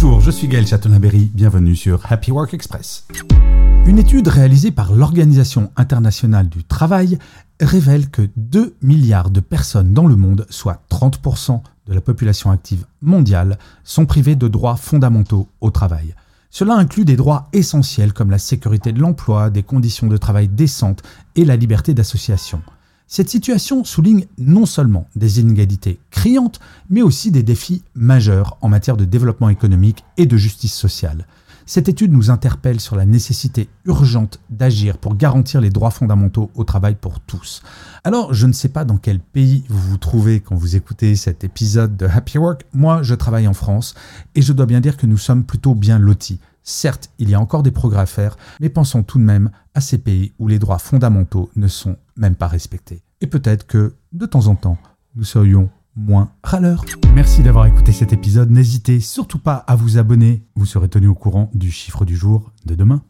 Bonjour, je suis Gaël Chatonaberry, bienvenue sur Happy Work Express. Une étude réalisée par l'Organisation internationale du travail révèle que 2 milliards de personnes dans le monde, soit 30% de la population active mondiale, sont privées de droits fondamentaux au travail. Cela inclut des droits essentiels comme la sécurité de l'emploi, des conditions de travail décentes et la liberté d'association. Cette situation souligne non seulement des inégalités criantes, mais aussi des défis majeurs en matière de développement économique et de justice sociale. Cette étude nous interpelle sur la nécessité urgente d'agir pour garantir les droits fondamentaux au travail pour tous. Alors, je ne sais pas dans quel pays vous vous trouvez quand vous écoutez cet épisode de Happy Work. Moi, je travaille en France et je dois bien dire que nous sommes plutôt bien lotis. Certes, il y a encore des progrès à faire, mais pensons tout de même à ces pays où les droits fondamentaux ne sont même pas respectés. Et peut-être que, de temps en temps, nous serions moins râleurs. Merci d'avoir écouté cet épisode. N'hésitez surtout pas à vous abonner. Vous serez tenu au courant du chiffre du jour de demain.